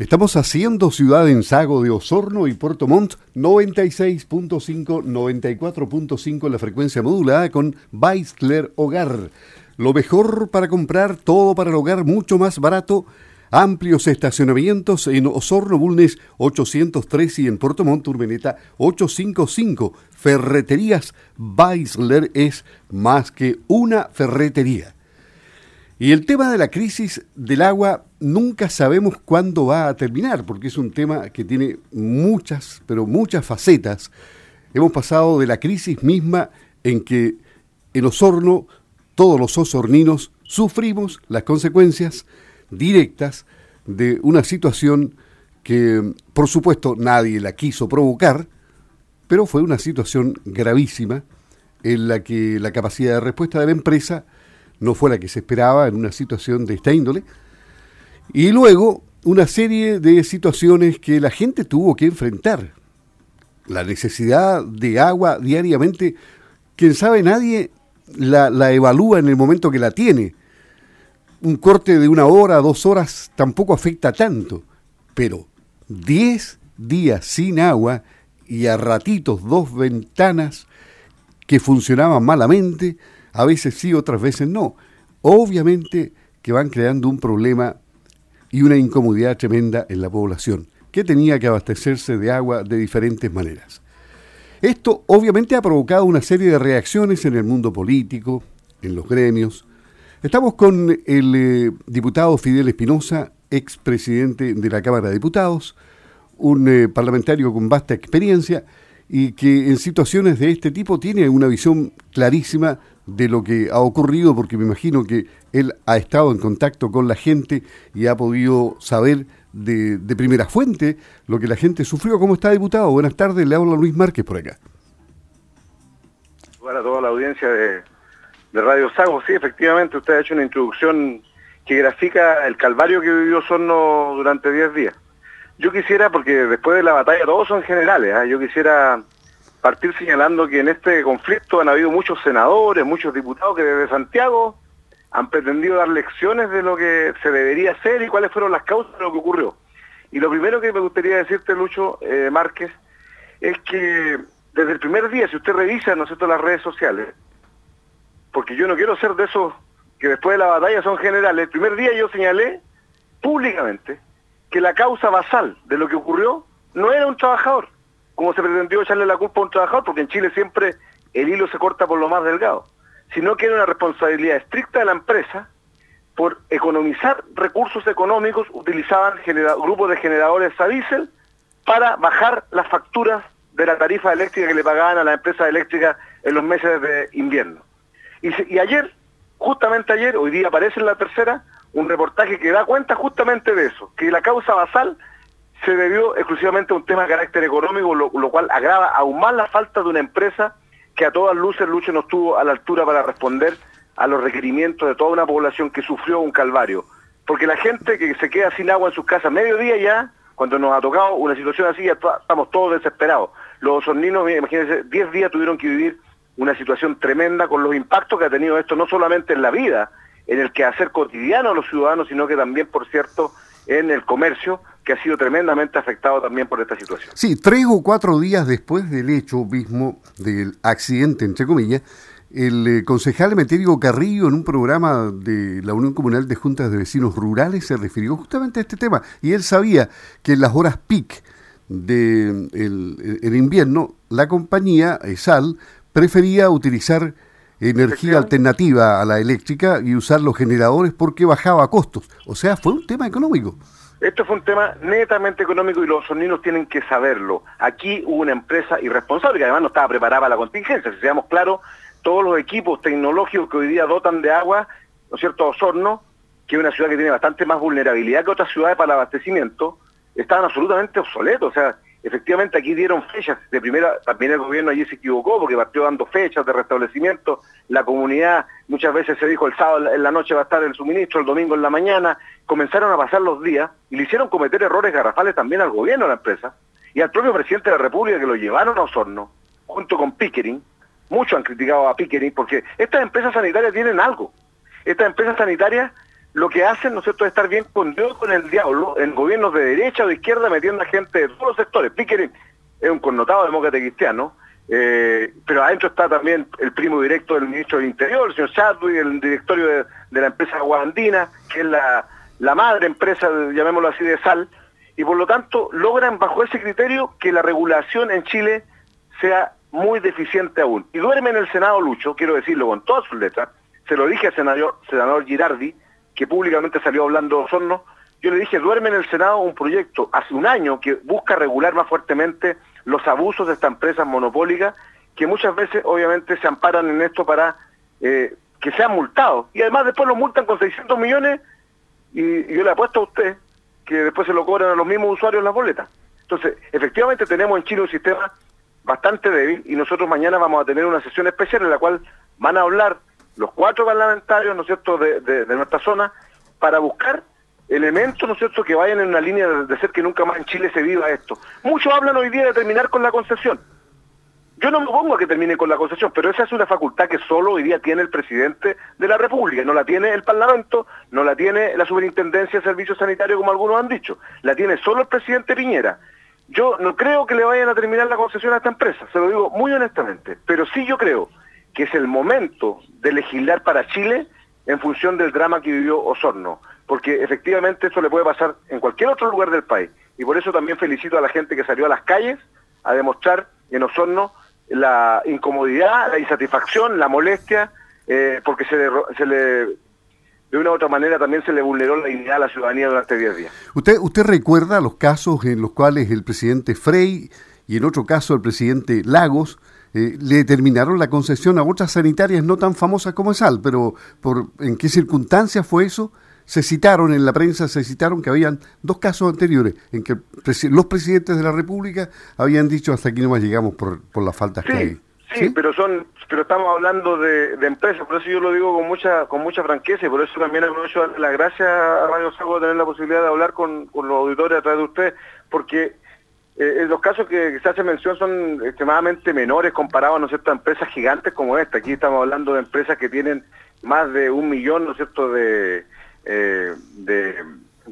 Estamos haciendo Ciudad en Sago de Osorno y Puerto Montt 96.5, 94.5 en la frecuencia modulada con Weisler Hogar. Lo mejor para comprar, todo para el hogar, mucho más barato. Amplios estacionamientos en Osorno Bulnes 803 y en Puerto Montt Urmeneta 855. Ferreterías Weisler es más que una ferretería. Y el tema de la crisis del agua nunca sabemos cuándo va a terminar, porque es un tema que tiene muchas, pero muchas facetas. Hemos pasado de la crisis misma en que en Osorno todos los osorninos sufrimos las consecuencias directas de una situación que, por supuesto, nadie la quiso provocar, pero fue una situación gravísima en la que la capacidad de respuesta de la empresa no fue la que se esperaba en una situación de esta índole. Y luego una serie de situaciones que la gente tuvo que enfrentar. La necesidad de agua diariamente, quién sabe, nadie la, la evalúa en el momento que la tiene. Un corte de una hora, dos horas tampoco afecta tanto, pero 10 días sin agua y a ratitos dos ventanas que funcionaban malamente, a veces sí, otras veces no. Obviamente que van creando un problema y una incomodidad tremenda en la población, que tenía que abastecerse de agua de diferentes maneras. Esto obviamente ha provocado una serie de reacciones en el mundo político, en los gremios. Estamos con el eh, diputado Fidel Espinosa, expresidente de la Cámara de Diputados, un eh, parlamentario con vasta experiencia y que en situaciones de este tipo tiene una visión clarísima de lo que ha ocurrido, porque me imagino que él ha estado en contacto con la gente y ha podido saber de, primera fuente lo que la gente sufrió. ¿Cómo está, diputado? Buenas tardes, le habla Luis Márquez por acá. Para toda la audiencia de, Radio Sago, sí, efectivamente, usted ha hecho una introducción que grafica el calvario que vivió Sorno durante 10 días. Yo quisiera, porque después de la batalla todos son generales, ¿ah? yo quisiera partir señalando que en este conflicto han habido muchos senadores, muchos diputados que desde Santiago han pretendido dar lecciones de lo que se debería hacer y cuáles fueron las causas de lo que ocurrió. Y lo primero que me gustaría decirte, Lucho eh, Márquez, es que desde el primer día, si usted revisa, ¿no las redes sociales, porque yo no quiero ser de esos que después de la batalla son generales, el primer día yo señalé públicamente que la causa basal de lo que ocurrió no era un trabajador, como se pretendió echarle la culpa a un trabajador, porque en Chile siempre el hilo se corta por lo más delgado, sino que era una responsabilidad estricta de la empresa por economizar recursos económicos, utilizaban grupos de generadores a diésel para bajar las facturas de la tarifa eléctrica que le pagaban a la empresa eléctrica en los meses de invierno. Y, y ayer, justamente ayer, hoy día aparece en la tercera, un reportaje que da cuenta justamente de eso, que la causa basal se debió exclusivamente a un tema de carácter económico, lo, cual agrava aún más la falta de una empresa que a todas luces Lucho no estuvo a la altura para responder a los requerimientos de toda una población que sufrió un calvario. Porque la gente que se queda sin agua en sus casas mediodía ya, cuando nos ha tocado una situación así, ya estamos todos desesperados. Los horninos, imagínense, 10 días tuvieron que vivir una situación tremenda con los impactos que ha tenido esto, no solamente en la vida, en el que hacer cotidiano a los ciudadanos, sino que también, por cierto, en el comercio, que ha sido tremendamente afectado también por esta situación. Sí, tres o cuatro días después del hecho mismo, del accidente, entre comillas, el eh, concejal Metérico Carrillo en un programa de la Unión Comunal de Juntas de Vecinos Rurales se refirió justamente a este tema y él sabía que en las horas peak del de el invierno la compañía ESAL prefería utilizar energía alternativa a la eléctrica y usar los generadores porque bajaba costos. O sea, fue un tema económico. Esto fue un tema netamente económico y los sonidos tienen que saberlo. Aquí hubo una empresa irresponsable que además no estaba preparada para la contingencia. Si seamos claros, todos los equipos tecnológicos que hoy día dotan de agua, ¿no es cierto?, Osorno, que es una ciudad que tiene bastante más vulnerabilidad que otras ciudades para el abastecimiento, estaban absolutamente obsoletos. O sea, Efectivamente, aquí dieron fechas de primera, también el gobierno allí se equivocó porque partió dando fechas de restablecimiento. La comunidad muchas veces se dijo el sábado en la noche va a estar el suministro, el domingo en la mañana. Comenzaron a pasar los días y le hicieron cometer errores garrafales también al gobierno de la empresa y al propio presidente de la República que lo llevaron a Osorno junto con Pickering. Muchos han criticado a Pickering porque estas empresas sanitarias tienen algo. Estas empresas sanitarias lo que hacen, ¿no es cierto?, es estar bien con Dios con el diablo, en gobiernos de derecha o de izquierda, metiendo a gente de todos los sectores. Pickering es un connotado demócrata cristiano, eh, pero adentro está también el primo directo del ministro del Interior, el señor Chadwick, el directorio de, la empresa Guandina, que es la, madre empresa, llamémoslo así, de sal, y por lo tanto logran bajo ese criterio que la regulación en Chile sea muy deficiente aún. Y duerme en el Senado Lucho, quiero decirlo con todas sus letras, se lo dije al senador Girardi, que públicamente salió hablando Osorno, yo le dije, duerme en el Senado un proyecto hace un año que busca regular más fuertemente los abusos de estas empresas monopólicas, que muchas veces obviamente se amparan en esto para eh, que sean multados. Y además después los multan con 600 millones y, yo le apuesto a usted que después se lo cobran a los mismos usuarios las boletas. Entonces, efectivamente tenemos en Chile un sistema bastante débil y nosotros mañana vamos a tener una sesión especial en la cual van a hablar los cuatro parlamentarios, ¿no es cierto?, de, nuestra zona para buscar elementos, ¿no es cierto?, que vayan en una línea de, ser que nunca más en Chile se viva esto. Muchos hablan hoy día de terminar con la concesión. Yo no me opongo a que termine con la concesión, pero esa es una facultad que solo hoy día tiene el presidente de la República, no la tiene el Parlamento, no la tiene la Superintendencia de Servicios Sanitarios, como algunos han dicho, la tiene solo el presidente Piñera. Yo no creo que le vayan a terminar la concesión a esta empresa, se lo digo muy honestamente, pero sí yo creo que es el momento de legislar para Chile en función del drama que vivió Osorno, porque efectivamente eso le puede pasar en cualquier otro lugar del país. Y por eso también felicito a la gente que salió a las calles a demostrar en Osorno la incomodidad, la insatisfacción, la molestia, eh, porque se se le de una u otra manera también se le vulneró la dignidad a la ciudadanía durante 10 días. ¿Usted, ¿Usted recuerda los casos en los cuales el presidente Frey y en otro caso el presidente Lagos eh, le determinaron la concesión a otras sanitarias no tan famosas como ESAL, pero por ¿en qué circunstancias fue eso? Se citaron en la prensa, se citaron que habían dos casos anteriores en que los presidentes de la República habían dicho hasta aquí no más llegamos por, por las faltas que hay. Sí, pero son, pero estamos hablando de, empresas, por eso yo lo digo con mucha, con mucha franqueza y por eso también aprovecho la gracia a Radio Sago de tener la posibilidad de hablar con, los auditores a través de usted, porque eh, los casos que, se hace mención son extremadamente menores comparados ¿no es cierto? a empresas gigantes como esta. Aquí estamos hablando de empresas que tienen más de un millón, ¿no es cierto?, de, eh, de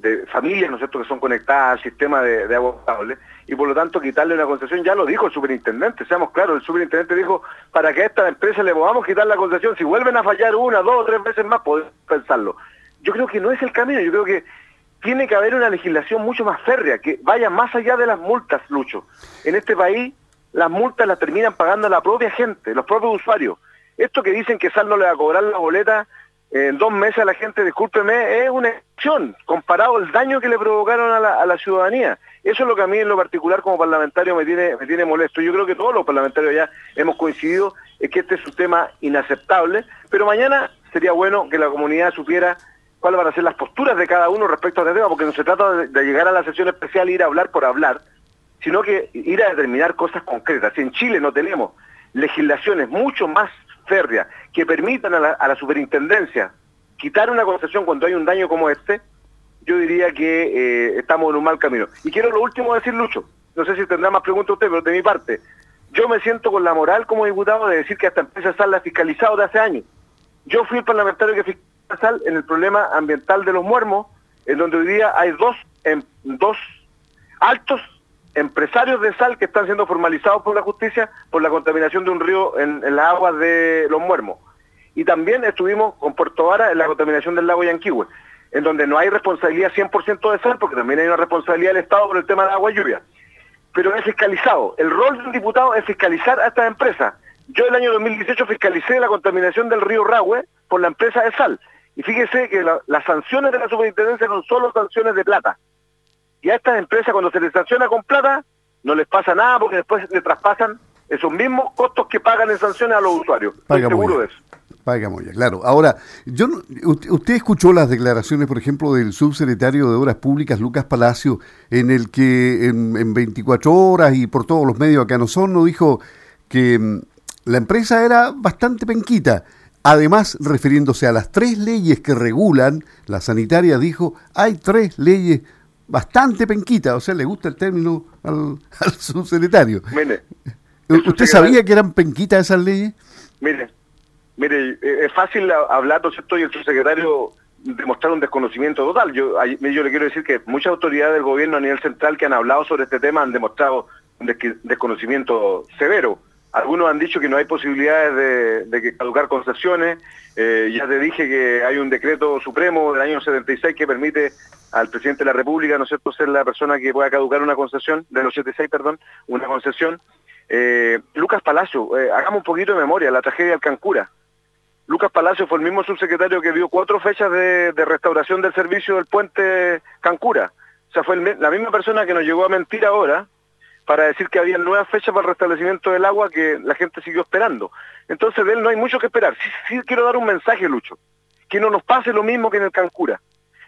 de familias, ¿no es cierto?, que son conectadas al sistema de, agua potable, y por lo tanto quitarle una concesión, ya lo dijo el superintendente, seamos claros, el superintendente dijo, para que a esta empresa le podamos quitar la concesión, si vuelven a fallar una, dos o tres veces más, podemos pensarlo. Yo creo que no es el camino, yo creo que tiene que haber una legislación mucho más férrea, que vaya más allá de las multas, Lucho. En este país, las multas las terminan pagando la propia gente, los propios usuarios. Esto que dicen que Sal no le va a cobrar la boleta, en dos meses a la gente, discúlpeme, es una acción comparado al daño que le provocaron a la, ciudadanía. Eso es lo que a mí en lo particular como parlamentario me tiene, me tiene molesto. Yo creo que todos los parlamentarios ya hemos coincidido en que este es un tema inaceptable, pero mañana sería bueno que la comunidad supiera cuáles van a ser las posturas de cada uno respecto a este tema, porque no se trata de, llegar a la sesión especial e ir a hablar por hablar, sino que ir a determinar cosas concretas. Si en Chile no tenemos legislaciones mucho más férrea que permitan a la, superintendencia quitar una concesión cuando hay un daño como este, yo diría que eh, estamos en un mal camino. Y quiero lo último decir, Lucho, no sé si tendrá más preguntas usted, pero de mi parte, yo me siento con la moral como diputado de decir que esta empresa SAL la fiscalizado de hace años. Yo fui el parlamentario que en el problema ambiental de los muermos, en donde hoy día hay dos, en, dos altos empresarios de sal que están siendo formalizados por la justicia por la contaminación de un río en, las aguas de Los Muermos. Y también estuvimos con Puerto Vara en la contaminación del lago Yanquihue, en donde no hay responsabilidad 100% de sal, porque también hay una responsabilidad del Estado por el tema de agua y lluvia. Pero es fiscalizado. El rol de un diputado es fiscalizar a estas empresas. Yo el año 2018 fiscalicé la contaminación del río Rahue por la empresa de sal. Y fíjese que las sanciones de la superintendencia son solo sanciones de plata. Y a estas empresas cuando se les sanciona con plata, no les pasa nada porque después le traspasan esos mismos costos que pagan en sanciones a los usuarios. Estoy seguro de eso. Pagamos ya, claro. Ahora, yo usted escuchó las declaraciones, por ejemplo, del subsecretario de Obras Públicas, Lucas Palacio, en el que en, 24 horas y por todos los medios acá no son, no dijo que mm, la empresa era bastante penquita. Además, refiriéndose a las tres leyes que regulan la sanitaria, dijo, hay tres leyes bastante penquita, o sea, le gusta el término al, subsecretario. Mire, ¿Usted sabía que eran penquitas esas leyes? Mire, mire, eh, es fácil hablar, ¿no es cierto? Y el subsecretario demostrar un desconocimiento total. Yo, yo le quiero decir que muchas autoridades del gobierno a nivel central que han hablado sobre este tema han demostrado un desconocimiento severo. Algunos han dicho que no hay posibilidades de, caducar concesiones. Eh, ya te dije que hay un decreto supremo del año 76 que permite al presidente de la República, ¿no es cierto?, ser la persona que pueda caducar una concesión, del 86, perdón, una concesión. Eh, Lucas Palacio, eh, hagamos un poquito de memoria, la tragedia del Cancura. Lucas Palacio fue el mismo subsecretario que vio cuatro fechas de, restauración del servicio del puente Cancura. O sea, fue la misma persona que nos llegó a mentir ahora para decir que había nuevas fechas para el restablecimiento del agua que la gente siguió esperando. Entonces de él no hay mucho que esperar. Sí, sí quiero dar un mensaje, Lucho. Que no nos pase lo mismo que en el Cancura.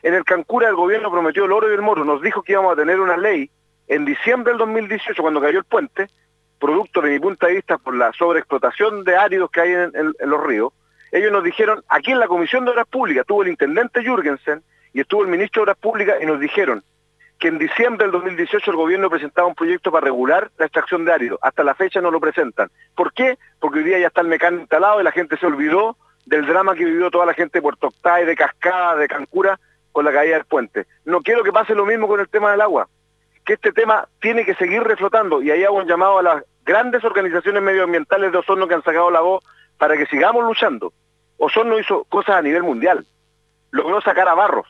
En el Cancura el gobierno prometió el oro y el moro. Nos dijo que íbamos a tener una ley en diciembre del 2018, cuando cayó el puente, producto de mi punto de vista por la sobreexplotación de áridos que hay en los ríos, ellos nos dijeron, aquí en la Comisión de Obras Públicas, estuvo el intendente Jürgensen y estuvo el ministro de Obras Públicas y nos dijeron que en diciembre del 2018 el gobierno presentaba un proyecto para regular la extracción de árido. Hasta la fecha no lo presentan. ¿Por qué? Porque hoy día ya está el mecánico instalado y la gente se olvidó del drama que vivió toda la gente de Puerto Octay, de Cascada, de Cancura, con la caída del puente. No quiero que pase lo mismo con el tema del agua, que este tema tiene que seguir reflotando y ahí hago un llamado a las grandes organizaciones medioambientales de Osorno que han sacado la voz para que sigamos luchando. Osorno hizo cosas a nivel mundial. Logró sacar a Barros,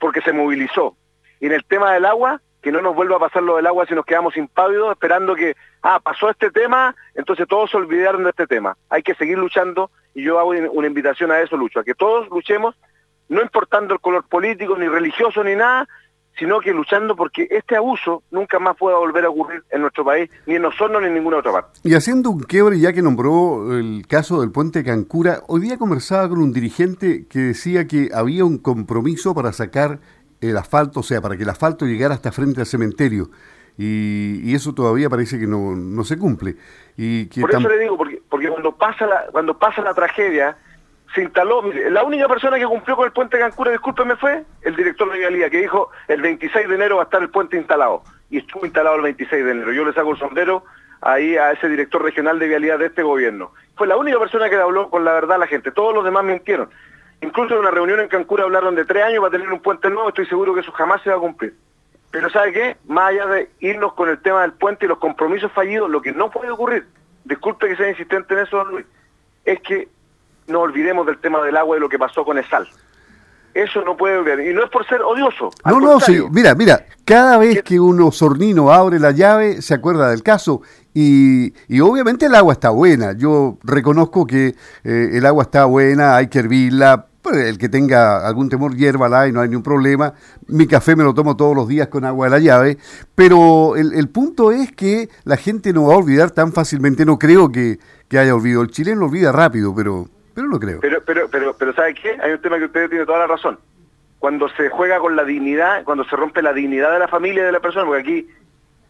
porque se movilizó. Y en el tema del agua, que no nos vuelva a pasar lo del agua si nos quedamos impávidos esperando que, ah, pasó este tema, entonces todos se olvidaron de este tema. Hay que seguir luchando y yo hago una invitación a eso, Lucho, a que todos luchemos, no importando el color político, ni religioso, ni nada, sino que luchando porque este abuso nunca más pueda volver a ocurrir en nuestro país, ni en nosotros ni en ninguna otra parte. Y haciendo un quiebre, ya que nombró el caso del puente Cancura, hoy día conversaba con un dirigente que decía que había un compromiso para sacar el asfalto, o sea, para que el asfalto llegara hasta frente al cementerio. Y, eso todavía parece que no, se cumple. Y Por eso le digo, porque, porque cuando, pasa la, cuando pasa la tragedia, se instaló, la única persona que cumplió con el puente Cancura, discúlpeme, fue el director de Vialía, que dijo el 26 de enero va a estar el puente instalado. Y estuvo instalado el 26 de enero. Yo le saco el sombrero ahí a ese director regional de Vialidad de este gobierno. Fue la única persona que habló con la verdad a la gente. Todos los demás mintieron. Incluso en una reunión en Cancura hablaron de tres años para tener un puente nuevo. Estoy seguro que eso jamás se va a cumplir. Pero ¿sabe qué? Más allá de irnos con el tema del puente y los compromisos fallidos, lo que no puede ocurrir, disculpe que sea insistente en eso, Luis, es que no olvidemos del tema del agua y lo que pasó con el sal. Eso no puede ver. Y no es por ser odioso. No, no, sí. Mira, mira, cada vez que uno sornino abre la llave, se acuerda del caso. Y, y obviamente el agua está buena. Yo reconozco que eh, el agua está buena, hay que hervirla. Pues, el que tenga algún temor, hiérvala y no hay ningún problema. Mi café me lo tomo todos los días con agua de la llave. Pero el, el punto es que la gente no va a olvidar tan fácilmente. No creo que, que haya olvidado. El chileno lo olvida rápido, pero pero no creo. Pero, pero, pero, pero ¿sabe qué? Hay un tema que usted tiene toda la razón. Cuando se juega con la dignidad, cuando se rompe la dignidad de la familia de la persona, porque aquí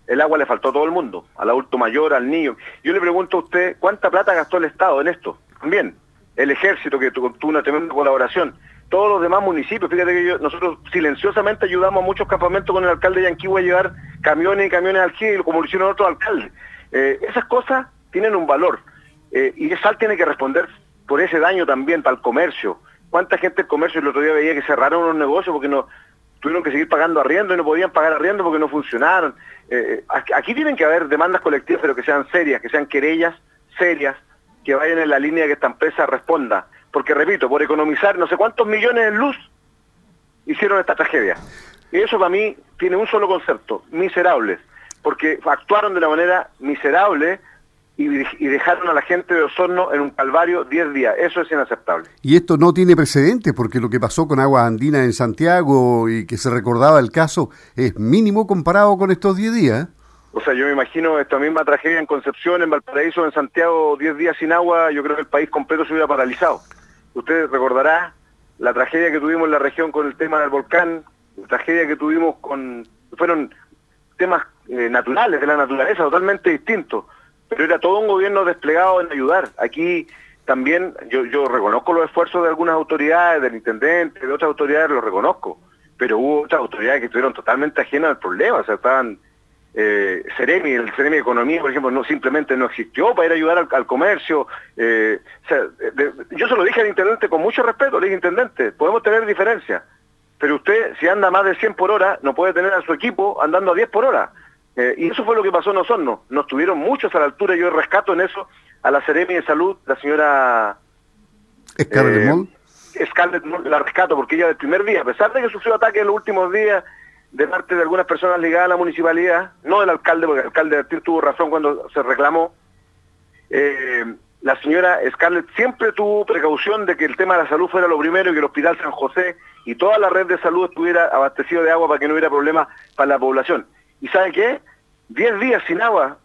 el agua le faltó a todo el mundo, al adulto mayor, al niño. Yo le pregunto a usted, ¿cuánta plata gastó el Estado en esto? También, el ejército que tuvo una tremenda colaboración, todos los demás municipios, fíjate que nosotros silenciosamente ayudamos a muchos campamentos con el alcalde de Yanquihue a llevar camiones y camiones al Gil, como lo hicieron otros alcaldes. Eh, esas cosas tienen un valor eh, y ESAL tiene que responder por ese daño también para el comercio. ¿Cuánta gente del comercio el otro día veía que cerraron los negocios porque no tuvieron que seguir pagando arriendo y no podían pagar arriendo porque no funcionaron? Eh, aquí tienen que haber demandas colectivas, pero que sean serias, que sean querellas serias, que vayan en la línea que esta empresa responda. Porque, repito, por economizar no sé cuántos millones en luz, hicieron esta tragedia. Y eso para mí tiene un solo concepto, miserables, porque actuaron de una manera miserable y, dejaron a la gente de Osorno en un calvario 10 días. Eso es inaceptable. Y esto no tiene precedentes porque lo que pasó con Agua Andina en Santiago y que se recordaba el caso es mínimo comparado con estos 10 días. O sea, yo me imagino esta misma tragedia en Concepción, en Valparaíso, en Santiago, 10 días sin agua, yo creo que el país completo se hubiera paralizado. Usted recordará la tragedia que tuvimos en la región con el tema del volcán, la tragedia que tuvimos con... fueron temas eh, naturales, de la naturaleza, totalmente distintos pero era todo un gobierno desplegado en ayudar. Aquí también yo, yo reconozco los esfuerzos de algunas autoridades, del intendente, de otras autoridades, los reconozco, pero hubo otras autoridades que estuvieron totalmente ajenas al problema, o sea, estaban eh, Ceremi, el Ceremi de Economía, por ejemplo, no simplemente no existió para ir a ayudar al, comercio. Eh, yo se lo dije al intendente con mucho respeto, le dije, intendente, podemos tener diferencias, pero usted si anda más de 100 por hora, no puede tener a su equipo andando a 10 por hora. Eh, y eso fue lo que pasó en Osorno. Nos tuvieron muchos a la altura, yo rescato en eso a la Ceremi de Salud, la señora... Scarlett Moll. Scarlett Moll, la rescato porque ella del primer día, a pesar de que sufrió ataques en los últimos días, de parte de algunas personas ligadas a la municipalidad, no del alcalde, porque el alcalde tuvo razón cuando se reclamó. Eh, la señora Scarlett siempre tuvo precaución de que el tema de la salud fuera lo primero y que el Hospital San José y toda la red de salud estuviera abastecido de agua para que no hubiera problemas para la población. ¿Y sabe qué? Diez días sin agua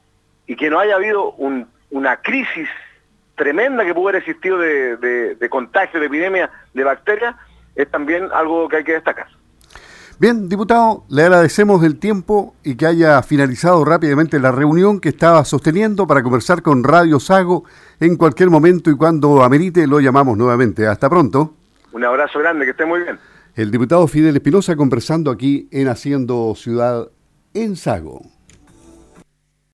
y que no haya habido una crisis tremenda que pudiera haber existido de, de contagio, de epidemia de bacterias, es también algo que hay que destacar. Bien, diputado, le agradecemos el tiempo y que haya finalizado rápidamente la reunión que estaba sosteniendo para conversar con Radio Sago en cualquier momento y cuando amerite lo llamamos nuevamente. Hasta pronto. Un abrazo grande, que esté muy bien. El diputado Fidel Espinosa conversando aquí en Haciendo Ciudad en Sago.